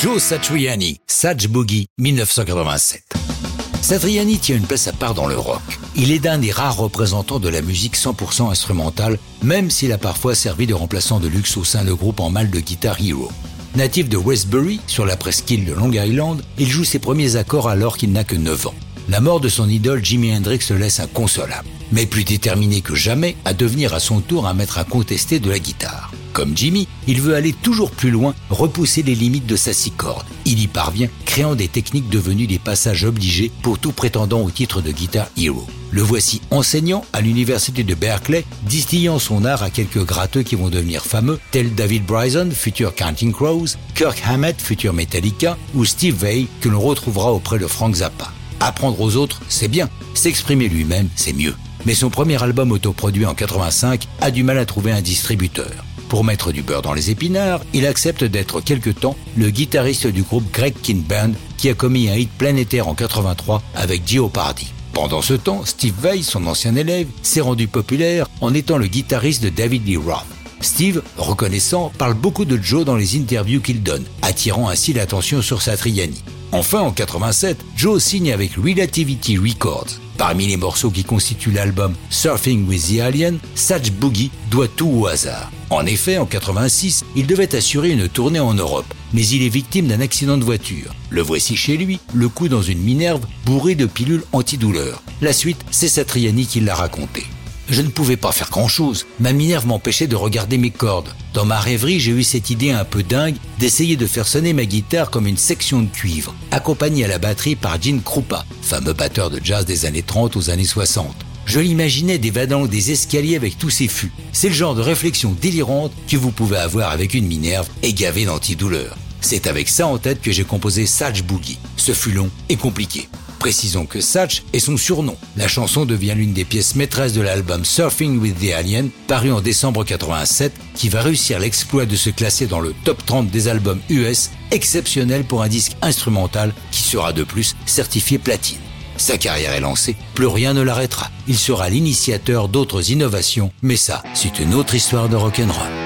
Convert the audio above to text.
Joe Satriani, Satch Boogie, 1987. Satriani tient une place à part dans le rock. Il est d'un des rares représentants de la musique 100% instrumentale, même s'il a parfois servi de remplaçant de luxe au sein de groupe en mal de guitare Hero. Natif de Westbury, sur la presqu'île de Long Island, il joue ses premiers accords alors qu'il n'a que 9 ans. La mort de son idole Jimi Hendrix le laisse inconsolable, mais plus déterminé que jamais à devenir à son tour un maître incontesté de la guitare. Comme Jimmy, il veut aller toujours plus loin, repousser les limites de sa six cordes. Il y parvient, créant des techniques devenues des passages obligés pour tout prétendant au titre de guitar hero. Le voici enseignant à l'université de Berkeley, distillant son art à quelques gratteux qui vont devenir fameux, tels David Bryson, futur Counting Crows, Kirk Hammett, futur Metallica, ou Steve Vai, que l'on retrouvera auprès de Frank Zappa. Apprendre aux autres, c'est bien. S'exprimer lui-même, c'est mieux. Mais son premier album autoproduit en 85 a du mal à trouver un distributeur. Pour mettre du beurre dans les épinards, il accepte d'être quelque temps le guitariste du groupe Greg King Band qui a commis un hit planétaire en 83 avec Jeopardy. Pendant ce temps, Steve Vai, son ancien élève, s'est rendu populaire en étant le guitariste de David Lee Roth. Steve, reconnaissant, parle beaucoup de Joe dans les interviews qu'il donne, attirant ainsi l'attention sur Satriani. Enfin, en 87, Joe signe avec Relativity Records. Parmi les morceaux qui constituent l'album Surfing with the Alien, Satch Boogie doit tout au hasard. En effet, en 86, il devait assurer une tournée en Europe, mais il est victime d'un accident de voiture. Le voici chez lui, le coup dans une minerve bourrée de pilules antidouleurs. La suite, c'est Satriani qui l'a raconté. Je ne pouvais pas faire grand-chose. Ma minerve m'empêchait de regarder mes cordes. Dans ma rêverie, j'ai eu cette idée un peu dingue d'essayer de faire sonner ma guitare comme une section de cuivre, accompagnée à la batterie par Gene Krupa, fameux batteur de jazz des années 30 aux années 60. Je l'imaginais dévadant des escaliers avec tous ses fûts. C'est le genre de réflexion délirante que vous pouvez avoir avec une minerve et gavée d'antidouleur. C'est avec ça en tête que j'ai composé Satch Boogie. Ce fut long et compliqué. Précisons que Satch est son surnom. La chanson devient l'une des pièces maîtresses de l'album Surfing with the Alien, paru en décembre 87, qui va réussir l'exploit de se classer dans le top 30 des albums US, exceptionnel pour un disque instrumental qui sera de plus certifié platine. Sa carrière est lancée, plus rien ne l'arrêtera. Il sera l'initiateur d'autres innovations, mais ça, c'est une autre histoire de rock'n'roll.